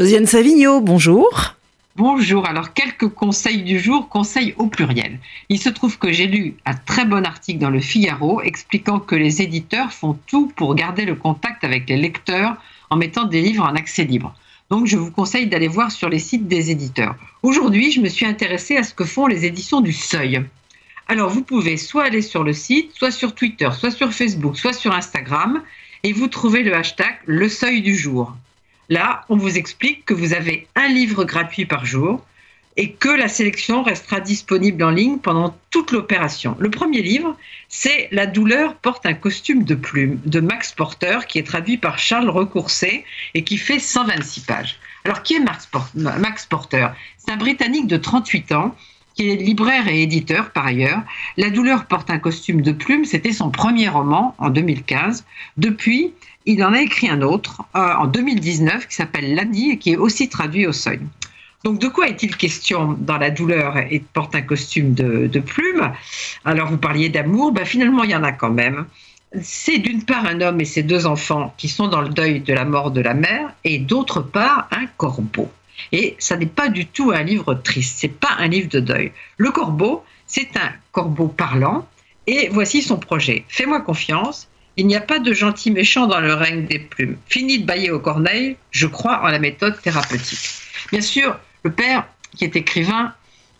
Josiane Savigno, bonjour. Bonjour, alors quelques conseils du jour, conseils au pluriel. Il se trouve que j'ai lu un très bon article dans le Figaro expliquant que les éditeurs font tout pour garder le contact avec les lecteurs en mettant des livres en accès libre. Donc je vous conseille d'aller voir sur les sites des éditeurs. Aujourd'hui, je me suis intéressée à ce que font les éditions du Seuil. Alors vous pouvez soit aller sur le site, soit sur Twitter, soit sur Facebook, soit sur Instagram, et vous trouvez le hashtag Le Seuil du jour. Là, on vous explique que vous avez un livre gratuit par jour et que la sélection restera disponible en ligne pendant toute l'opération. Le premier livre, c'est La douleur porte un costume de plume de Max Porter, qui est traduit par Charles Recoursé et qui fait 126 pages. Alors, qui est Max Porter? C'est un Britannique de 38 ans qui est libraire et éditeur par ailleurs. La douleur porte un costume de plume, c'était son premier roman en 2015. Depuis, il en a écrit un autre euh, en 2019 qui s'appelle L'Annie et qui est aussi traduit au seuil. Donc, de quoi est-il question dans la douleur et porte un costume de, plume? Alors, vous parliez d'amour, ben, finalement, il y en a quand même. C'est d'une part un homme et ses deux enfants qui sont dans le deuil de la mort de la mère, et d'autre part un corbeau. Et ça n'est pas du tout un livre triste, c'est pas un livre de deuil. Le corbeau, c'est un corbeau parlant, et voici son projet. Fais-moi confiance, il n'y a pas de gentil méchant dans le règne des plumes. Fini de bailler au corneille, je crois en la méthode thérapeutique. Bien sûr, le père, qui est écrivain,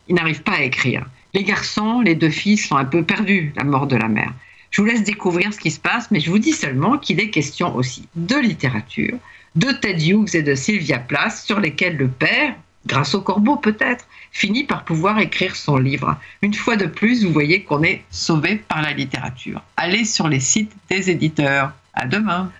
il n'arrive pas à écrire. Les garçons, les deux fils sont un peu perdus, la mort de la mère. Je vous laisse découvrir ce qui se passe, mais je vous dis seulement qu'il est question aussi de littérature, de Ted Hughes et de Sylvia Plath, sur lesquels le père, grâce au corbeau peut-être, finit par pouvoir écrire son livre. Une fois de plus, vous voyez qu'on est sauvé par la littérature. Allez sur les sites des éditeurs. À demain.